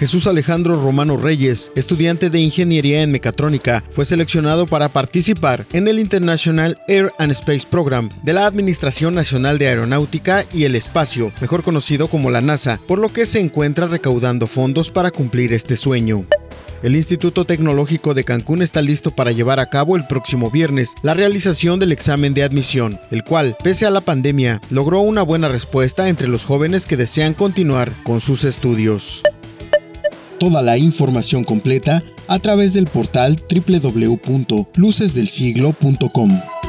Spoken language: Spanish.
Jesús Alejandro Romano Reyes, estudiante de Ingeniería en Mecatrónica, fue seleccionado para participar en el International Air and Space Program de la Administración Nacional de Aeronáutica y el Espacio, mejor conocido como la NASA, por lo que se encuentra recaudando fondos para cumplir este sueño. El Instituto Tecnológico de Cancún está listo para llevar a cabo el próximo viernes la realización del examen de admisión, el cual, pese a la pandemia, logró una buena respuesta entre los jóvenes que desean continuar con sus estudios. Toda la información completa a través del portal www.lucesdelsiglo.com.